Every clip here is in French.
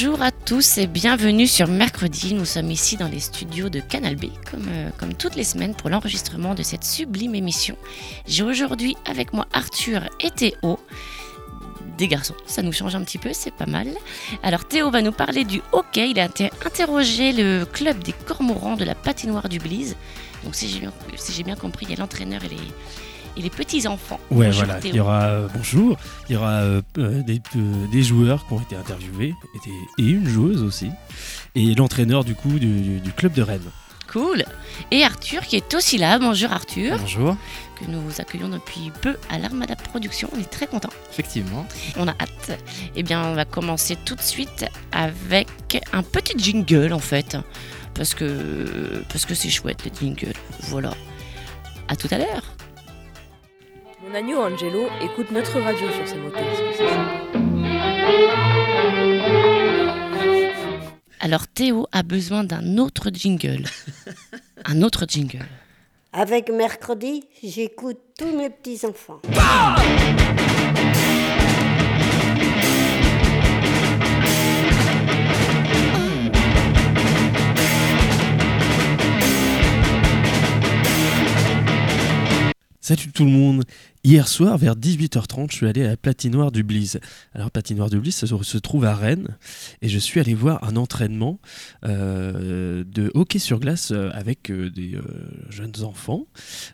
Bonjour à tous et bienvenue sur Mercredi. Nous sommes ici dans les studios de Canal B, comme, euh, comme toutes les semaines, pour l'enregistrement de cette sublime émission. J'ai aujourd'hui avec moi Arthur et Théo. Des garçons, ça nous change un petit peu, c'est pas mal. Alors Théo va nous parler du hockey. Il a inter- interrogé le club des Cormorans de la patinoire du Blise. Donc si j'ai bien compris, il y a l'entraîneur et les, et les petits-enfants. Ouais, Bonjour, voilà. Théo. Il y aura euh, bonjour. Il y aura euh, euh, des, euh, des joueurs qui ont été interviewés et, des- et une joueuse aussi. Et l'entraîneur du coup du, du- du club de Rennes. Cool. Et Arthur qui est aussi là. Bonjour Arthur. Bonjour, que nous accueillons depuis peu à l'Armada Production. On est très contents, effectivement. on a hâte. Eh bien, on va commencer tout de suite avec un petit jingle en fait, parce que parce que c'est chouette les jingles. Voilà. À tout à l'heure. Mon agneau Angelo écoute notre radio sur ses motos. Alors Théo a besoin d'un autre jingle. Un autre jingle. Avec mercredi, j'écoute tous mes petits-enfants. Salut tout le monde. Hier soir, vers 18h30, je suis allé à la patinoire du Blise. Alors, patinoire du Blise, ça se- trouve à Rennes. Et je suis allé voir un entraînement euh, de hockey sur glace euh, avec euh, des jeunes enfants.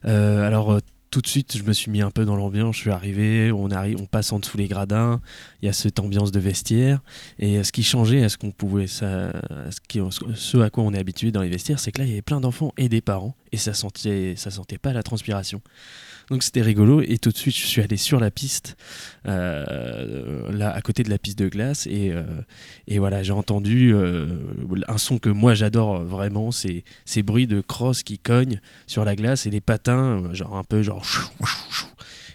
Alors, tout de suite, je me suis mis un peu dans l'ambiance. Je suis arrivé, on, arrive, on passe en dessous les gradins. Il y a cette ambiance de vestiaire. Et euh, ce qui changeait à ce qu'on pouvait, ça, ce à quoi on est habitué dans les vestiaires, c'est que là, il y avait plein d'enfants et des parents. Et ça sentait, ça sentait pas la transpiration. Donc c'était rigolo. Et tout de suite je suis allé sur la piste, euh, là à côté de la piste de glace. Et, euh, voilà j'ai entendu euh, un son que moi j'adore vraiment, c'est ces bruits de crosse qui cognent sur la glace et les patins genre un peu genre.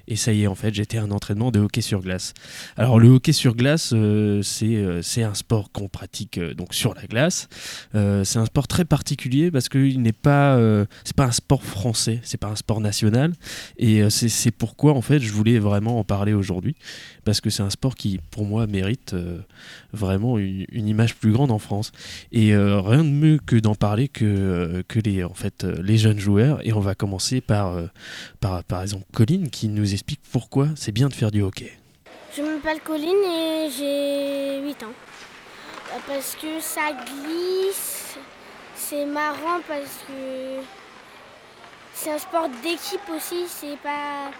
Et ça y est en fait j'étais un entraînement de hockey sur glace. Alors le hockey sur glace euh, c'est euh, un sport qu'on pratique euh, donc sur la glace. Euh, c'est un sport très particulier parce qu'il n'est pas c'est pas un sport français, c'est pas un sport national. Et c'est pourquoi, en fait, je voulais vraiment en parler aujourd'hui. Parce que c'est un sport qui, pour moi, mérite vraiment une, image plus grande en France. Et rien de mieux que d'en parler que, que les, en fait, les jeunes joueurs. Et on va commencer par, par, par exemple, Colline qui nous explique pourquoi c'est bien de faire du hockey. Je m'appelle Colline et j'ai 8 ans. Parce que ça glisse, c'est marrant parce que c'est un sport d'équipe aussi, c'est pas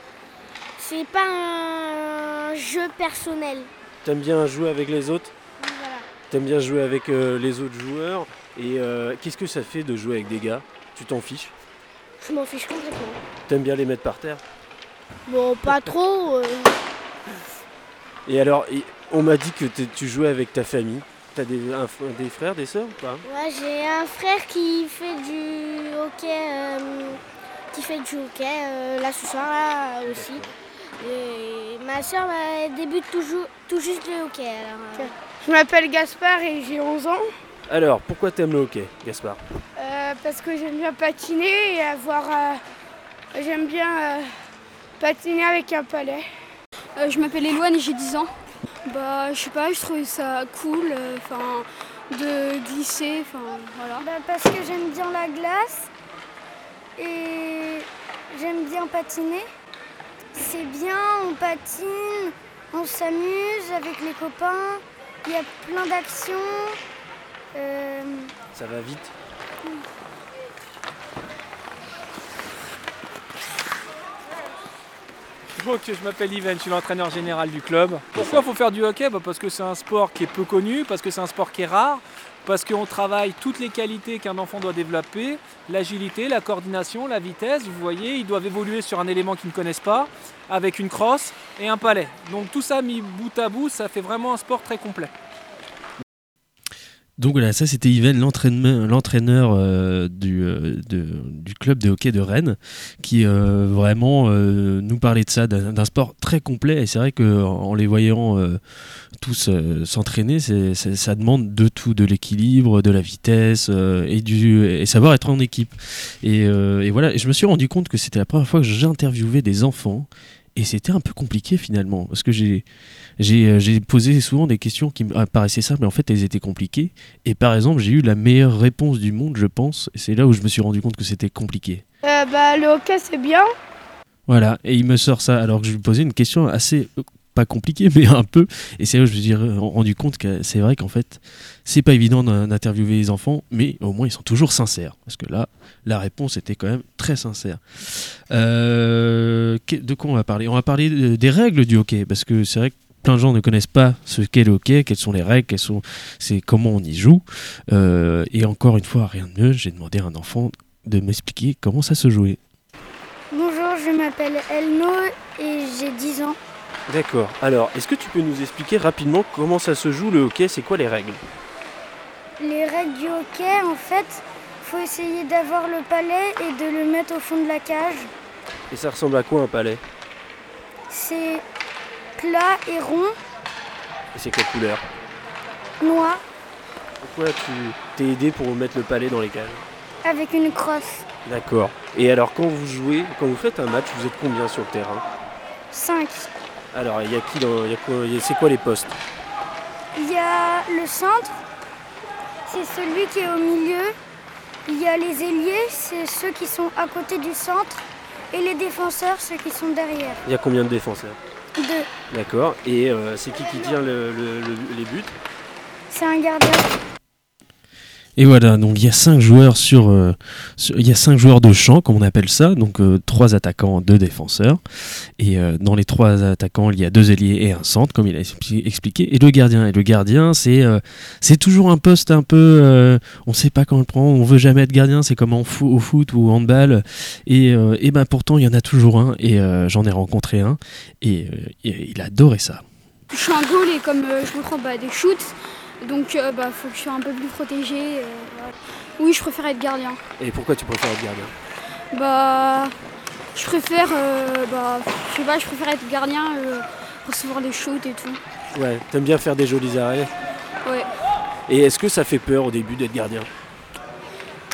c'est pas un jeu personnel. T'aimes bien jouer avec les autres Voilà. T'aimes bien jouer avec euh, les autres joueurs Et euh, qu'est-ce que ça fait de jouer avec des gars? Tu t'en fiches? Je m'en fiche complètement. T'aimes bien les mettre par terre? Bon, pas trop. euh, Et alors, et on m'a dit que t'es- tu jouais avec ta famille. T'as des, un des frères, des sœurs ou pas? Ouais, j'ai un frère qui fait du hockey, euh, qui fait du hockey euh, là ce soir là aussi. Et ma soeur elle débute toujours, tout juste le hockey. Alors, euh, Je m'appelle Gaspard et j'ai 11 ans Alors, pourquoi t'aimes le hockey, Gaspard? Euh, parce que j'aime bien patiner et avoir. euh, j'aime bien euh, patiner avec un palais. Euh, je m'appelle Eloane et j'ai 10 ans. Bah, je sais pas, je trouvais ça cool, euh, enfin, de glisser, enfin, voilà. bah, parce que j'aime bien la glace et j'aime bien patiner. C'est bien, on patine, on s'amuse avec les copains, il y a plein d'actions. Euh, Ça va vite Je m'appelle Yvan, je suis l'entraîneur général du club. Pourquoi faut faire du hockey? Bah, Parce que c'est un sport qui est peu connu, parce que c'est un sport qui est rare, parce qu'on travaille toutes les qualités qu'un enfant doit développer, l'agilité, la coordination, la vitesse. Vous voyez, ils doivent évoluer sur un élément qu'ils ne connaissent pas, avec une crosse et un palais. Donc tout ça mis bout à bout, ça fait vraiment un sport très complet. Donc voilà, ça c'était Yven, l'entraîneur euh, du, euh, du club de hockey de Rennes, qui euh, vraiment nous parlait de ça, d'un sport très complet. Et c'est vrai qu'en en les voyant tous s'entraîner, ça demande de tout, de l'équilibre, de la vitesse et, savoir être en équipe. Et, et voilà, et je me suis rendu compte que c'était la première fois que j'interviewais des enfants. Et c'était un peu compliqué finalement, parce que j'ai j'ai euh, j'ai posé souvent des questions qui me paraissaient simples, mais en fait elles étaient compliquées. Et par exemple, j'ai eu la meilleure réponse du monde, je pense. Et c'est là où je me suis rendu compte que c'était compliqué. Euh, bah, le hockey, c'est bien. Voilà, et il me sort ça alors que je lui posais une question assez euh, pas compliquée, mais un peu. Et c'est là où je me suis rendu compte que c'est vrai qu'en fait, c'est pas évident d'in- d'interviewer les enfants, mais au moins ils sont toujours sincères. Parce que là, la réponse était quand même très sincère. Euh, de quoi on va parler? On va parler de- des règles du hockey, parce que c'est vrai que plein de gens ne connaissent pas ce qu'est le hockey, quelles sont les règles, quelles sont, c'est comment on y joue. Euh, et encore une fois, rien de mieux, j'ai demandé à un enfant de m'expliquer comment ça se jouait. Bonjour, je m'appelle Elno et j'ai 10 ans. D'accord. Alors, est-ce que tu peux nous expliquer rapidement comment ça se joue le hockey? C'est quoi les règles? Les règles du hockey, en fait, faut essayer d'avoir le palais et de le mettre au fond de la cage. Et ça ressemble à quoi un palais? C'est plat et rond, Et c'est quelle couleur noir, Pourquoi tu t'es aidé pour mettre le palais dans les cages avec une crosse. D'accord. Et alors, quand vous jouez, quand vous faites un match, vous êtes combien sur le terrain 5. Alors, il y a qui dans. il y a quoi- il y a- C'est quoi les postes Il y a le centre, c'est celui qui est au milieu. Il y a les ailiers, c'est ceux qui sont à côté du centre. Et les défenseurs, ceux qui sont derrière. Il y a combien de défenseurs Deux. D'accord. Et euh, c'est qui qui tire le- le- le- les buts? C'est un gardien. Et voilà, donc il y a cinq joueurs sur, euh, y a cinq joueurs de champ, comme on appelle ça, donc euh, trois attaquants, deux défenseurs. Et euh, dans les trois attaquants, il y a deux ailiers et un centre, comme il a expli- expliqué, et le gardien. Et le gardien, c'est euh, c'est toujours un poste un peu, on sait pas quand on le prend, on veut jamais être gardien, c'est comme en au foot ou au handball. Et, et ben pourtant, il y en a toujours un, et j'en ai rencontré un, et, et il adorait ça. Je suis un goal et comme je me prends bah, des shoots, donc euh, bah, faut que je sois un peu plus protégé. euh, voilà. Oui, je préfère être gardien. Et pourquoi tu préfères être gardien? Bah, je préfère, euh, bah, je sais pas, je préfère être gardien, recevoir des shoots et tout. Ouais, t'aimes bien faire des jolis arrêts. Ouais. Et est-ce que ça fait peur au début d'être gardien?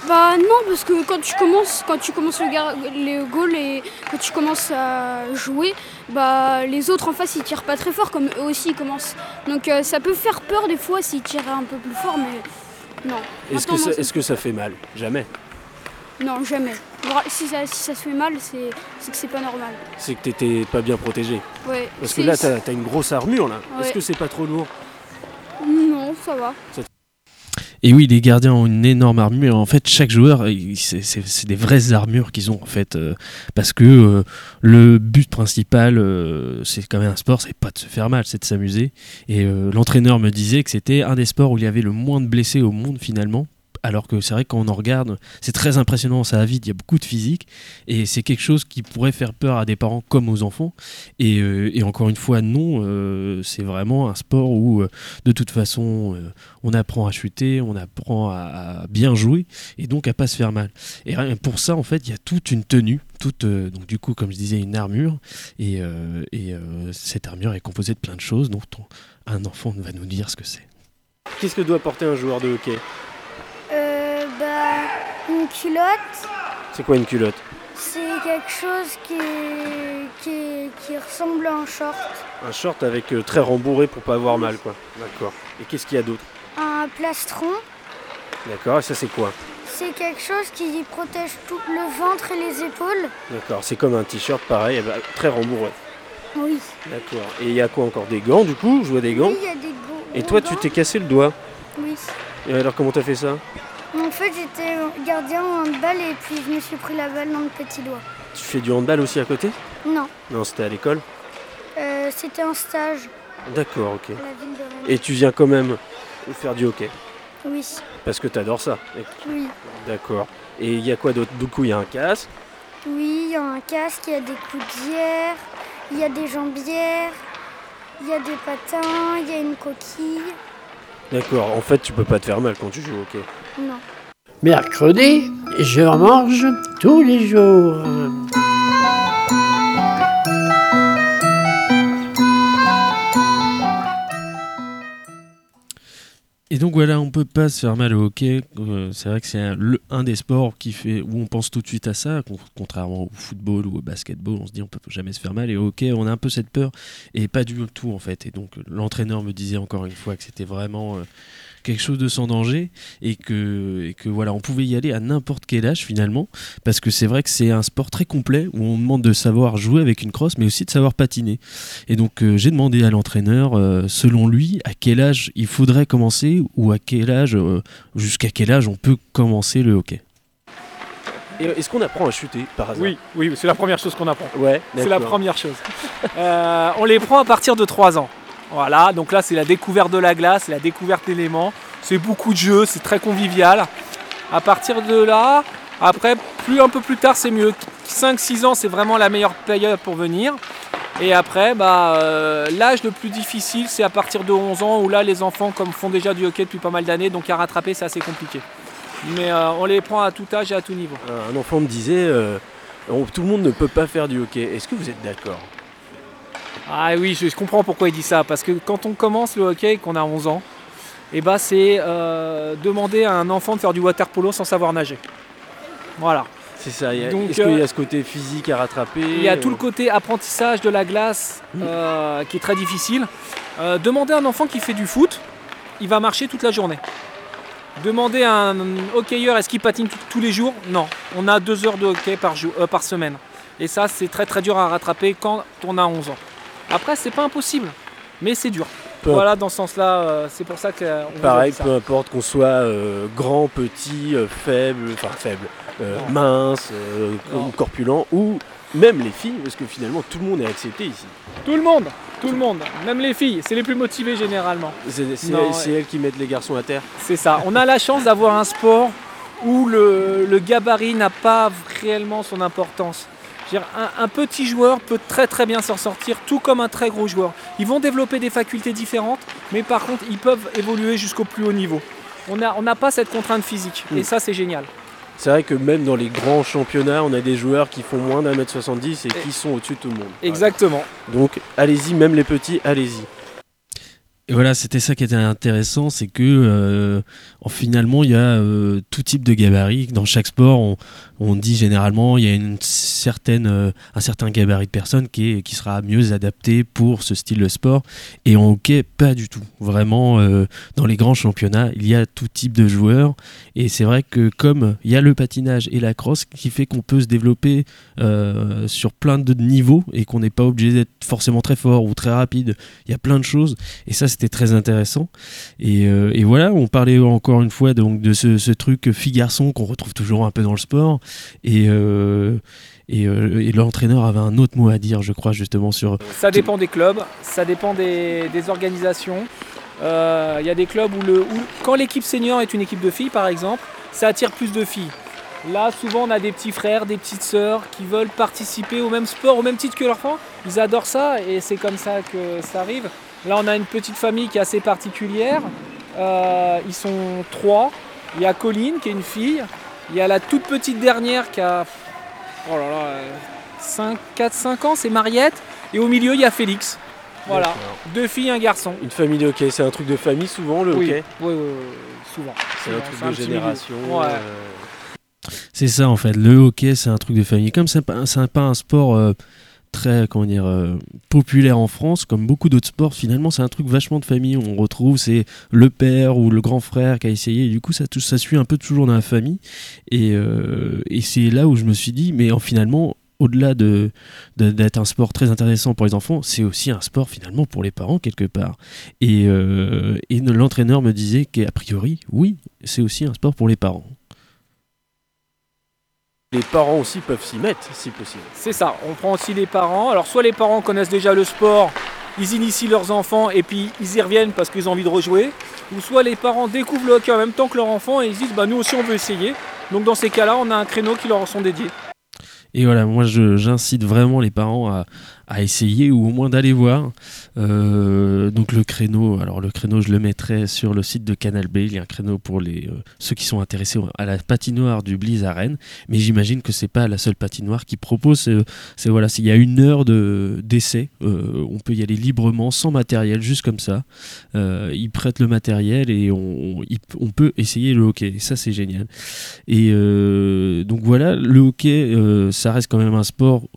Bah non, parce que quand tu commences, quand tu commences le, gar- les goals et quand tu commences à jouer, bah les autres en face ils tirent pas très fort comme eux aussi ils commencent. Donc euh, ça peut faire peur des fois s'ils tirent un peu plus fort, mais non. Est-ce que, ça, que fait mal? Jamais. Non, jamais. Si ça, si ça se fait mal, c'est que c'est pas normal. C'est que t'étais pas bien protégé. Ouais. Parce que là, t'as as une grosse armure là. Ouais. Est-ce que c'est pas trop lourd? Non, ça va. Et oui, les gardiens ont une énorme armure. En fait, chaque joueur, c'est des vraies armures qu'ils ont en fait, euh, parce que euh, le but principal, euh, c'est quand même un sport, c'est pas de se faire mal, c'est de s'amuser. Et l'entraîneur me disait que c'était un des sports où il y avait le moins de blessés au monde finalement. Alors que c'est vrai que quand on en regarde, c'est très impressionnant, ça va vite, il y a beaucoup de physique, et c'est quelque chose qui pourrait faire peur à des parents comme aux enfants. Et, euh, encore une fois, non, euh, c'est vraiment un sport où, euh, de toute façon, on apprend à chuter, on apprend à, bien jouer et donc à pas se faire mal. Et pour ça, en fait, il y a toute une tenue, toute, donc du coup, comme je disais, une armure. Et, et, cette armure est composée de plein de choses, donc on- un enfant va nous dire ce que c'est. Qu'est-ce que doit porter un joueur de hockey? Une culotte, C'est quoi une culotte c'est quelque chose qui, qui, qui ressemble à un short. Un short avec euh, très rembourré pour pas avoir mal quoi. D'accord. Et qu'est-ce qu'il y a d'autre Un plastron, D'accord. Et ça c'est quoi c'est quelque chose qui protège tout le ventre et les épaules. D'accord. C'est comme un t-shirt pareil, eh ben, très rembourré. Oui. D'accord. Et il y a quoi encore? Des gants du coup? Je vois des gants. Oui, il y a des gros. Et toi tu gants. t'es cassé le doigt? Oui. Et alors comment t'as fait ça? En fait, j'étais gardien en handball et puis je me suis pris la balle dans le petit doigt. Tu fais du handball aussi à côté? Non, Non, c'était à l'école? euh, c'était un stage D'accord, ok. à la ville de Rennes. Et tu viens quand même faire du hockey? Oui, Parce que t'adores ça. oui. D'accord. Et il y a quoi d'autre? Du coup, il y a un casque? Oui, il y a un casque, il y a des coudières, il y a des jambières, il y a des patins, il y a une coquille. D'accord. En fait, tu peux pas te faire mal quand tu joues au hockey. Non. Mercredi, je mange tous les jours. Et donc voilà, on peut pas se faire mal au hockey. Euh, c'est vrai que c'est un, des sports qui fait où on pense tout de suite à ça, con- contrairement au football ou au basketball. On se dit on peut jamais se faire mal. Et au hockey, on a un peu cette peur et pas du tout en fait. Et donc l'entraîneur me disait encore une fois que c'était vraiment euh, quelque chose de sans danger et que, et que voilà, on pouvait y aller à n'importe quel âge finalement, parce que c'est vrai que c'est un sport très complet où on demande de savoir jouer avec une crosse, mais aussi de savoir patiner. Et donc euh, j'ai demandé à l'entraîneur, euh, selon lui, à quel âge il faudrait commencer ou à quel âge, euh, jusqu'à quel âge on peut commencer le hockey. Est-ce qu'on apprend à chuter par hasard? Oui, oui, c'est la première chose qu'on apprend. Ouais. C'est la première chose. Euh, on les prend à partir de 3 ans. Voilà, donc là c'est la découverte de la glace, la découverte d'éléments. C'est beaucoup de jeux, c'est très convivial. À partir de là, après, plus un peu plus tard, c'est mieux. 5-6 ans, c'est vraiment la meilleure période pour venir. Et après, bah, euh, l'âge le plus difficile, c'est à partir de 11 ans, où là, les enfants comme font déjà du hockey depuis pas mal d'années, donc à rattraper, c'est assez compliqué. Mais euh, on les prend à tout âge et à tout niveau. Un enfant me disait, euh, tout le monde ne peut pas faire du hockey. Est-ce que vous êtes d'accord? Ah oui, je, je comprends pourquoi il dit ça. Parce que quand on commence le hockey et qu'on a 11 ans, eh ben c'est euh, demander à un enfant de faire du water polo sans savoir nager. Voilà. C'est ça. il y a- Donc, Est-ce qu'il y euh, a ce côté physique à rattraper Il y a tout le euh, côté apprentissage de la glace euh, qui est très difficile. Euh, demandez à un enfant qui fait du foot, il va marcher toute la journée. Demandez à un hockeyeur est-ce qu'il patine tout- tous les jours? Non. On a deux heures de hockey par, jour, euh, par semaine. Et ça, c'est très très dur à rattraper quand on a 11 ans. Après, c'est pas impossible, mais c'est dur. Peu- Voilà, dans ce sens-là, euh, c'est pour ça qu'on a Pareil, ça. peu importe qu'on soit euh, grand, petit, euh, faible, enfin faible, euh, mince, euh, corpulent, ou même les filles, parce que finalement tout le monde est accepté ici. Tout le monde, tout le monde, même les filles, c'est les plus motivés généralement. C'est elles qui mettent les garçons à terre. C'est ça. On a la chance d'avoir un sport où le, le gabarit n'a pas réellement son importance. Un, un petit joueur peut très très bien s'en sortir, tout comme un très gros joueur. Ils vont développer des facultés différentes, mais par contre, ils peuvent évoluer jusqu'au plus haut niveau. On n'a on pas cette contrainte physique, et Mm. ça c'est génial. C'est vrai que même dans les grands championnats, on a des joueurs qui font moins d'un mètre 70 et qui sont au-dessus de tout le monde. Exactement. Donc allez-y, même les petits, allez-y. Et voilà, c'était ça qui était intéressant, c'est que euh, en, finalement, il y a euh, tout type de gabarit. Dans chaque sport, on, on dit généralement, il y a une certaine, euh, un certain gabarit de personnes qui, qui sera mieux adapté pour ce style de sport. Et en hockey, pas du tout. Vraiment, euh, dans les grands championnats, il y a tout type de joueurs. Et c'est vrai que comme il y a le patinage et la crosse, qui fait qu'on peut se développer euh, sur plein de niveaux et qu'on n'est pas obligé d'être forcément très fort ou très rapide. Il y a plein de choses. Et ça, c'était très intéressant. Et, et voilà, on parlait encore une fois donc, de ce, ce truc fille-garçon qu'on retrouve toujours un peu dans le sport. Et, euh, euh, et l'entraîneur avait un autre mot à dire, je crois, justement sur. Ça dépend des clubs, ça dépend des, organisations. Euh, Il y a des clubs où, le, quand l'équipe senior est une équipe de filles, par exemple, ça attire plus de filles. Là, souvent, on a des petits frères, des petites sœurs qui veulent participer au même sport, au même titre que leurs enfants. Ils adorent ça et c'est comme ça que ça arrive. Là, on a une petite famille qui est assez particulière. Ils sont trois. Il y a Colline qui est une fille. Il y a la toute petite dernière qui a oh là là, 4-5 ans, c'est Mariette. Et au milieu, il y a Félix. Voilà, deux filles, un garçon. Une famille de hockey, c'est un truc de famille souvent le oui, hockey oui, oui, oui, souvent. C'est un truc de génération. Ouais. euh, C'est ça, en fait. Le hockey, c'est un truc de famille. Comme c'est pas, c'est pas un sport. euh, très comment dire euh, populaire en France comme beaucoup d'autres sports finalement c'est un truc vachement de famille on retrouve c'est le père ou le grand frère qui a essayé du coup ça, ça suit un peu toujours dans la famille et, euh, et c'est là où je me suis dit mais en, finalement au-delà de, de- d'être un sport très intéressant pour les enfants, c'est aussi un sport finalement pour les parents quelque part. Et, euh, et l'entraîneur me disait qu'a priori, oui, c'est aussi un sport pour les parents. Les parents aussi peuvent s'y mettre si possible. C'est ça, on prend aussi les parents. Alors soit les parents connaissent déjà le sport, ils initient leurs enfants et puis ils y reviennent parce qu'ils ont envie de rejouer. où soit les parents découvrent le hockey en même temps que leur enfant et ils se disent bah nous aussi on veut essayer. Donc dans ces cas-là, on a un créneau qui leur sont dédiés. Et voilà, moi je- j'incite vraiment les parents à, à essayer ou au moins d'aller voir. Euh, donc le créneau, alors le créneau je le mettrai sur le site de Canal B. Il y a un créneau pour les, euh, ceux qui sont intéressés à la patinoire du Bliz Rennes. Mais j'imagine que c'est pas la seule patinoire qui propose. C'est voilà, s'il y a une heure de d'essai, euh, on peut y aller librement, sans matériel, juste comme ça. Ils prêtent le matériel et on, on- il- peut essayer le hockey. Ça c'est génial. Et donc voilà, le hockey, ça reste quand même un sport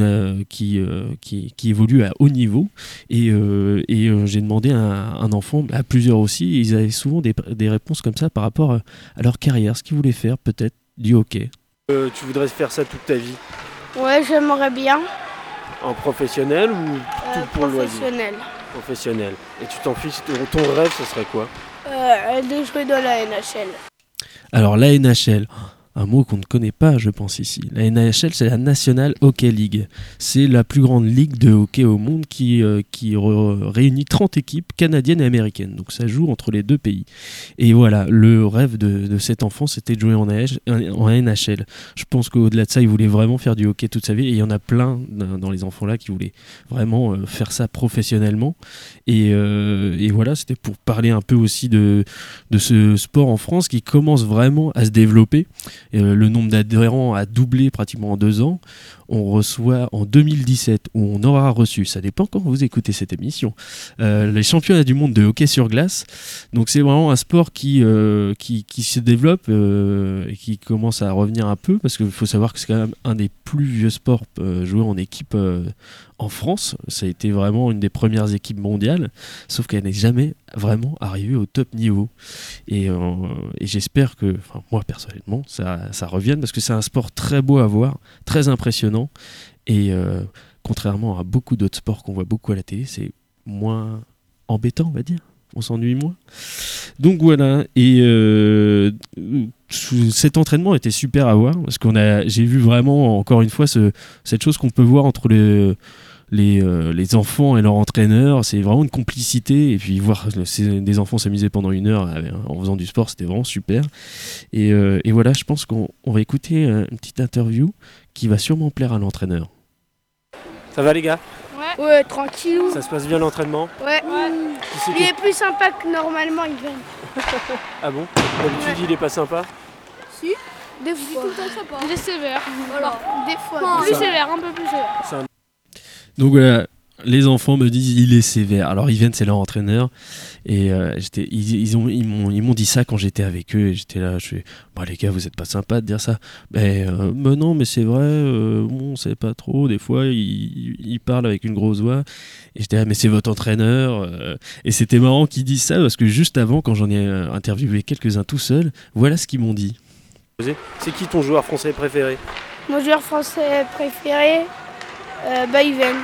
euh, qui, euh, qui, qui évolue à haut niveau. Et, euh, et euh, j'ai demandé à un, un enfant, à plusieurs aussi, et ils avaient souvent des, des réponses comme ça par rapport à, leur carrière, ce qu'ils voulaient faire peut-être du hockey. Euh, tu voudrais faire ça toute ta vie? Ouais, j'aimerais bien. En professionnel ou Euh, tout pour le loisir? professionnel. Professionnel. Et tu t'en fiches, ton, ton rêve, ce serait quoi? Euh, de jouer dans la NHL. Alors la NHL, un mot qu'on ne connaît pas, je pense ici. La NHL, c'est la National Hockey League. C'est la plus grande ligue de hockey au monde qui, euh, qui réunit 30 équipes canadiennes et américaines. Donc ça joue entre les deux pays. Et voilà, le rêve de, de cet enfant, c'était de jouer en, NHL. Je pense qu'au-delà de ça, il voulait vraiment faire du hockey toute sa vie. Et il y en a plein dans les enfants là qui voulaient vraiment euh, faire ça professionnellement. Et, euh, et voilà, c'était pour parler un peu aussi de, de ce sport en France qui commence vraiment à se développer. Euh, le nombre d'adhérents a doublé pratiquement en deux ans. On reçoit en 2017, où on aura reçu, ça dépend quand vous écoutez cette émission, euh, les championnats du monde de hockey sur glace. Donc c'est vraiment un sport qui, euh, se développe euh, et qui commence à revenir un peu, parce qu'il faut savoir que c'est quand même un des plus vieux sports joués en équipe en France. Ça a été vraiment une des premières équipes mondiales, sauf qu'elle n'est jamais vraiment arrivée au top niveau. Et, j'espère que, moi personnellement, ça, ça revienne parce que c'est un sport très beau à voir, très impressionnant. Et euh, contrairement à beaucoup d'autres sports qu'on voit beaucoup à la télé, c'est moins embêtant, on va dire. On s'ennuie moins. Donc voilà. Et euh, cet entraînement était super à voir parce qu'on a, j'ai vu vraiment encore une fois ce, cette chose qu'on peut voir entre euh, les enfants et leur entraîneur, c'est vraiment une complicité. Et puis voir des enfants s'amuser pendant une heure en faisant du sport, c'était vraiment super. Et, voilà, je pense qu'on on va écouter une petite interview qui va sûrement plaire à l'entraîneur. Ça va les gars Ouais. Ouais, tranquillou. Ça se passe bien l'entraînement Ouais. Il est plus sympa que normalement, il vient. Ah bon D'habitude, il est pas sympa Si Des fois. Il est sévère. Voilà. Des fois. Plus Ça- sévère, un peu plus sévère. Donc voilà, les enfants me disent il est sévère. Alors ils viennent, c'est leur entraîneur. Et euh, j'étais, ils, ils ont, ils, m'ont, ils m'ont dit ça quand j'étais avec eux. Et j'étais là, je fais bah, les gars, vous êtes pas sympa de dire ça. Ben euh, mais non, mais c'est vrai, euh, bon, on sait pas trop. Des fois, ils, ils parlent avec une grosse voix. Et j'étais là, mais c'est votre entraîneur. euh. Et c'était marrant qu'ils disent ça parce que juste avant, quand j'en ai interviewé quelques-uns tout seul, voilà ce qu'ils m'ont dit. C'est qui ton joueur français préféré? Mon joueur français préféré, euh, bah, Yven.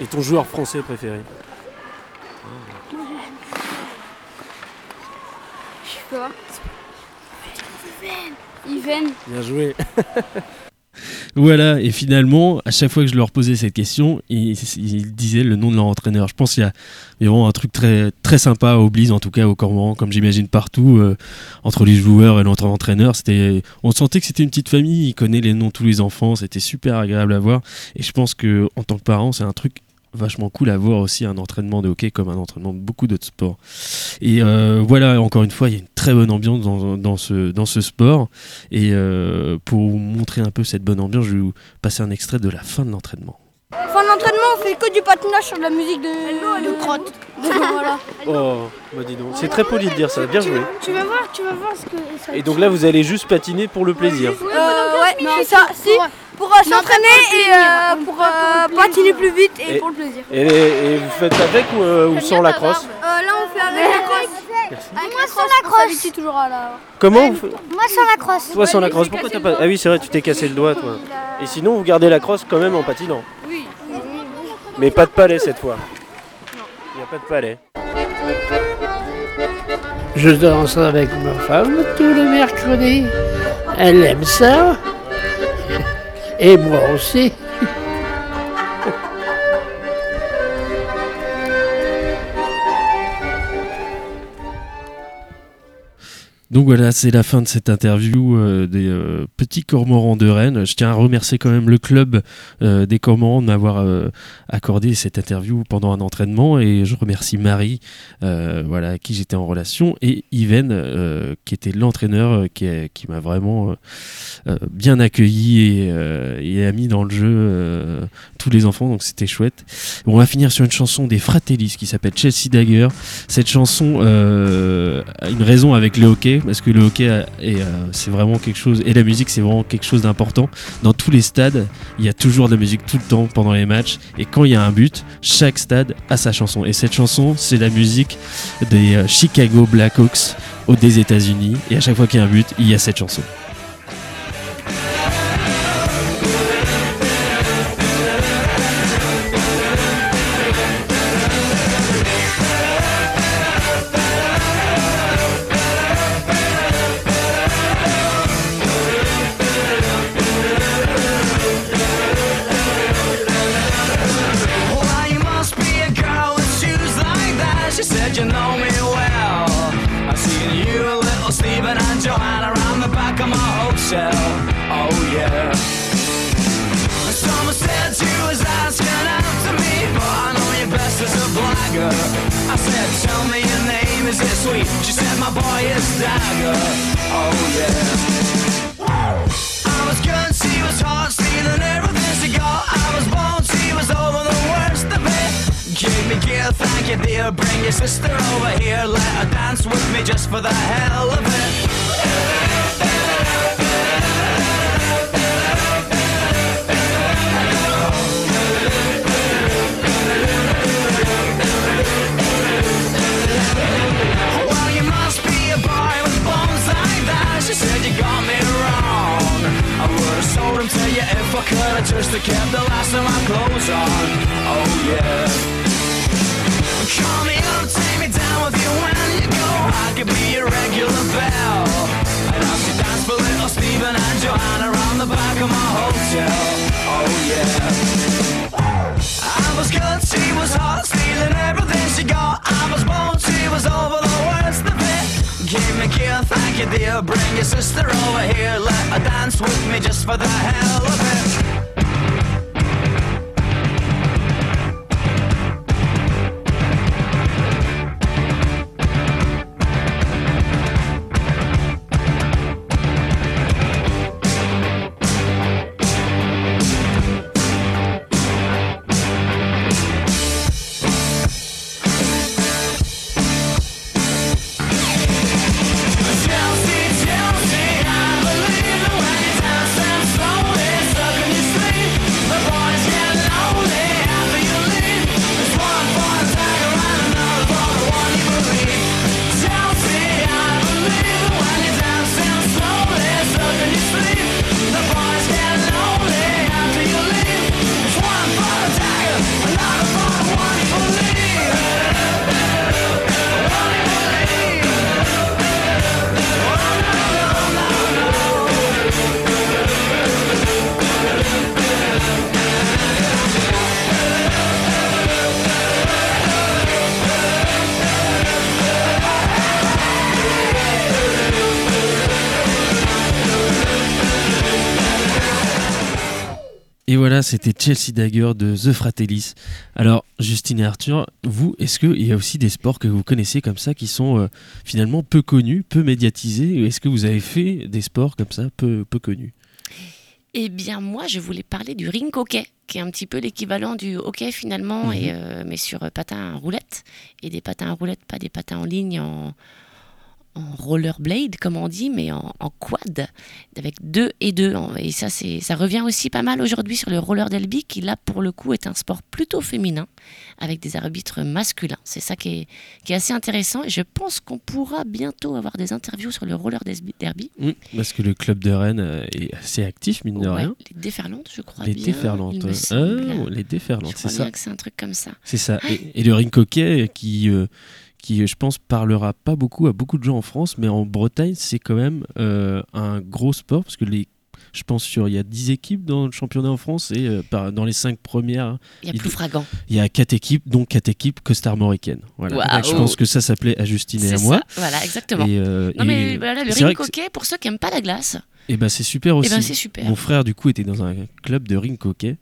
Et ton joueur français préféré Je sais pas. Yven. Bien joué. Voilà, et finalement, à chaque fois que je leur posais cette question, ils, ils disaient le nom de leur entraîneur. Je pense qu'il y a, vraiment un truc très, très sympa à Oblige, en tout cas au Cormoran, comme j'imagine partout, euh, entre les joueurs et notre entraîneur. C'était, on sentait que c'était une petite famille, il connaît les noms de tous les enfants, c'était super agréable à voir. Et je pense que en tant que parent, c'est un truc vachement cool à voir aussi un entraînement de hockey comme un entraînement de beaucoup d'autres sports. Et euh, voilà, encore une fois, il y a une très bonne ambiance dans, dans ce, dans ce sport. Et euh, pour vous montrer un peu cette bonne ambiance, je vais vous passer un extrait de la fin de l'entraînement. Fin d'entraînement, on fait que du patinage sur de la musique de, de crotte. voilà. Oh, bah dis donc. C'est très poli de dire ça, bien joué. Tu vas voir, tu vas voir ce que ça Et donc là, vous allez juste patiner pour le plaisir. Euh, ouais, c'est ça. Si, pour euh, s'entraîner et euh, pour euh, patiner plus vite et, Et- pour le plaisir. Et, et vous faites avec ou, euh, ou sans la crosse Euh, là, on fait avec la crosse. Avec la crosse, on s'habitue toujours à la. Comment vous faites Moi sans la crosse. Toi sans la crosse, pourquoi t'as pas... Ah oui, c'est vrai, tu t'es cassé le doigt, toi. Et sinon, vous gardez la crosse quand même en patinant Oui. Mais pas de palais cette fois. Il n'y a pas de palais. Je danse avec ma femme tous les mercredis. Elle aime ça. Et moi aussi. Donc voilà, c'est la fin de cette interview euh, des euh, petits cormorans de Rennes. Je tiens à remercier quand même le club euh, des cormorans de m'avoir euh, accordé cette interview pendant un entraînement et je remercie Marie, euh, voilà, à qui j'étais en relation, et Yven, euh, qui était l'entraîneur, qui, qui m'a vraiment bien accueilli et, et a mis dans le jeu tous les enfants, donc c'était chouette. Bon, on va finir sur une chanson des Fratellis qui s'appelle Chelsea Dagger. Cette chanson a une raison avec le hockey, parce que le hockey euh, vraiment quelque chose, et la musique c'est vraiment quelque chose d'important. Dans tous les stades, il y a toujours de la musique tout le temps pendant les matchs, et quand il y a un but, chaque stade a sa chanson. Et cette chanson, c'est la musique des euh, Chicago Blackhawks des États-Unis, et à chaque fois qu'il y a un but, il y a cette chanson. For the hell of it. Well, you must be a boy with bones like that. She said you got me wrong. I would've sold him to you if I could. I just have kept the last of my clothes on. Your sister over here, let her dance with me just for the hell of it. Et voilà, c'était Chelsea Dagger de The Fratellis. Alors, Justine et Arthur, vous, est-ce qu'il y a aussi des sports que vous connaissez comme ça qui sont euh, finalement peu connus, peu médiatisés Est-ce que vous avez fait des sports comme ça, peu, peu connus? Eh bien, moi, je voulais parler du ring hockey, qui est un petit peu l'équivalent du hockey finalement, Mhm. et, euh, mais sur euh, patins à roulettes. Et des patins à roulettes, pas des patins en ligne en, en rollerblade, comme on dit, mais en, en quad, avec deux et deux. Et ça, c'est, ça revient aussi pas mal aujourd'hui sur le roller derby, qui là, pour le coup, est un sport plutôt féminin, avec des arbitres masculins. C'est ça qui est, qui est assez intéressant. Et je pense qu'on pourra bientôt avoir des interviews sur le roller derby. Mm, Parce que le club de Rennes euh, est assez actif, mine de Ouais, rien. les déferlantes, je crois Les bien. déferlantes. semble. Ah, les déferlantes, c'est ça. c'est un truc comme ça. C'est ça. Et, et le ring hockey qui, euh, qui, je pense, parlera pas beaucoup à beaucoup de gens en France, mais en Bretagne, c'est quand même euh, un gros sport parce que les je pense, sur il y a 10 équipes dans le championnat en France et euh, par- dans les 5 premières, Il y a plus fragant. il y a 4 équipes, dont 4 équipes costarmoricaines. Voilà. Je pense que ça s'appelait à Justine et à moi. ça, voilà, exactement. Euh, Non mais voilà, le ring hockey, pour ceux qui aiment pas la glace, et ben c'est super aussi. ben, c'est super. Mon frère du coup était dans un club de ring hockey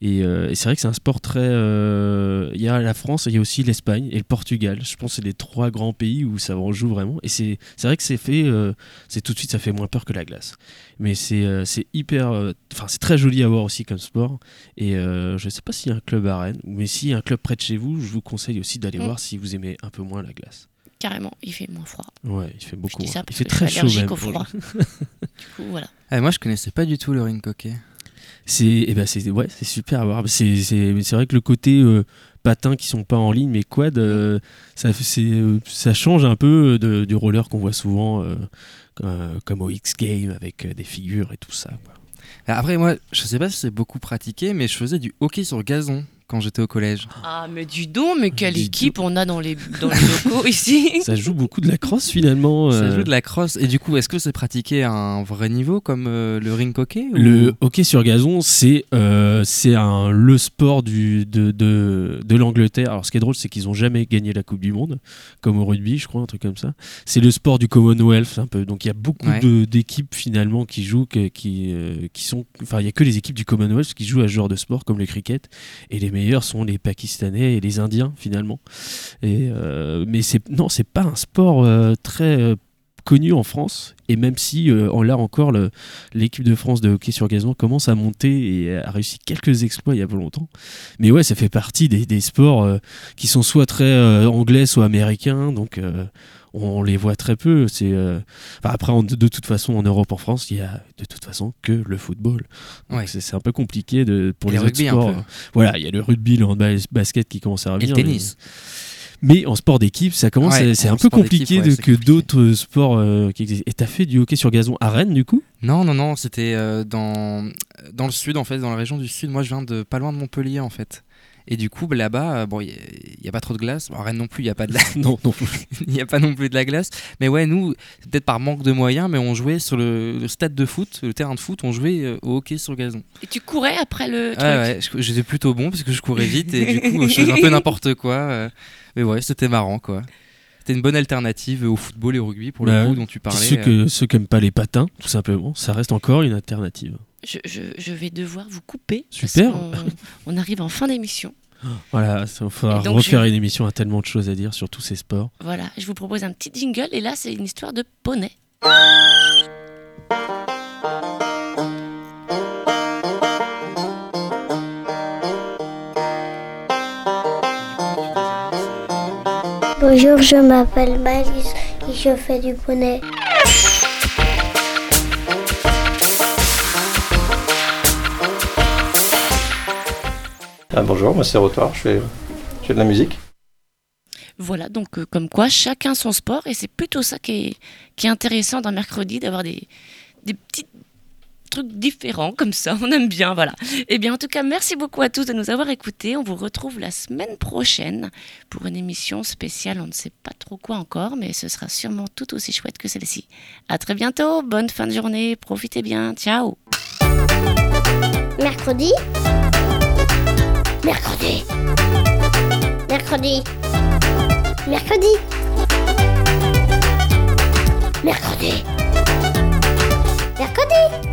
et, euh, et c'est vrai que c'est un sport très. euh, Il y a la France, il y a aussi l'Espagne et le Portugal. Je pense que c'est les trois grands pays où ça en joue vraiment. Et c'est c'est vrai que c'est fait, euh, c'est tout de suite ça fait moins peur que la glace. Mais c'est c'est hyper, enfin c'est très joli à voir aussi comme sport. Et je sais pas s'il y a un club à Rennes, mais s'il y a un club près de chez vous, je vous conseille aussi d'aller Mm. voir si vous aimez un peu moins la glace. Carrément, il fait moins froid. Ouais, il fait beaucoup. dis ça moins. Il parce fait que je très suis chaud allergique même. au froid. Du coup, voilà. Ah, moi, je connaissais pas du tout le ring hockey. C'est eh ben c'est ouais, c'est super à voir. C'est c'est vrai que le côté euh, patins qui sont pas en ligne mais quad euh, ça fait- c'est euh, ça change un peu de- du roller qu'on voit souvent euh, comme au X Game avec des figures et tout ça quoi. Après, moi, je sais pas si c'est beaucoup pratiqué, mais je faisais du hockey sur gazon quand j'étais au collège. Ah mais du don, mais quelle équipe on a dans les, dans les locaux ici Ça joue beaucoup de la crosse finalement. Ça euh, joue de la crosse. Et du coup, est-ce que c'est pratiqué à un vrai niveau comme euh, le ring hockey ou- Le hockey sur gazon, c'est euh, c'est un le sport du, de, de, de l'Angleterre. Alors, ce qui est drôle, c'est qu'ils ont jamais gagné la Coupe du Monde, comme au rugby, je crois, un truc comme ça. C'est le sport du Commonwealth, un peu. Donc, il y a beaucoup Ouais. d'équipes finalement qui jouent, qui, euh, qui sont. Enfin, il y a que les équipes du Commonwealth qui jouent à ce genre de sport, comme le cricket. Et les meilleurs sont les Pakistanais et les Indiens finalement. Et euh, mais c'est non, c'est pas un sport euh, très euh, connu en France. Et même si euh, on l'a encore l'équipe de France de hockey sur gazon commence à monter et a réussi quelques exploits il y a pas longtemps. Mais ouais, ça fait partie des, des sports euh, qui sont soit très euh, anglais, soit américains. Donc euh, on les voit très peu. C'est euh, enfin, après en- de, toute façon en Europe, en France, il y a de toute façon que le football. Ouais. c'est, un peu compliqué de pour Et les le autres sports. Voilà, il y a le rugby, le handball, le basket qui commence à Et revenir. le tennis. Mais, mais en sport d'équipe, ça commence. Ouais, c'est un peu compliqué ouais, de- c'est que d'autres sports euh, qui existent. Et t'as fait du hockey sur gazon à Rennes, du coup? Non, non, non, c'était euh, dans, dans le sud, en fait, dans la région du sud. Moi, je viens de pas loin de Montpellier, en fait. Et du coup, bah, là-bas, euh, bon, il n'y a, pas trop de glace. Bon, à Rennes non plus, il n'y a pas de la... Non, non. Il n'y a pas non plus de la glace. Mais ouais, nous, peut-être par manque de moyens, mais on jouait sur le, le stade de foot, le terrain de foot, on jouait au hockey sur gazon. Et tu courais après le truc? Ouais, j'étais plutôt bon parce que je courais vite et du coup, je faisais un peu n'importe quoi. Mais ouais, c'était marrant, quoi. C'était une bonne alternative au football et au rugby, pour Bah le coup, ouais. dont tu parlais. Ceux, euh. que, ceux qui n'aiment pas les patins, tout simplement, ça reste encore une alternative. Je, je- je vais devoir vous couper. Super. On, arrive en fin d'émission. Voilà, il faudra refaire je- une émission à tellement de choses à dire sur tous ces sports. Voilà, je vous propose un petit jingle et là c'est une histoire de poney. Bonjour, je m'appelle Malice et je fais du poney. Ah, bonjour, moi c'est Rotoire, je fais, je fais de la musique. Voilà, donc euh, comme quoi chacun son sport et c'est plutôt ça qui est, qui est intéressant dans mercredi d'avoir des, des petits trucs différents comme ça, on aime bien, voilà. Et bien en tout cas, merci beaucoup à tous de nous avoir écoutés. On vous retrouve la semaine prochaine pour une émission spéciale, on ne sait pas trop quoi encore, mais ce sera sûrement tout aussi chouette que celle-ci. À très bientôt, bonne fin de journée, profitez bien, ciao. Mercredi. Mercredi. Mercredi. Mercredi. Mercredi. Mercredi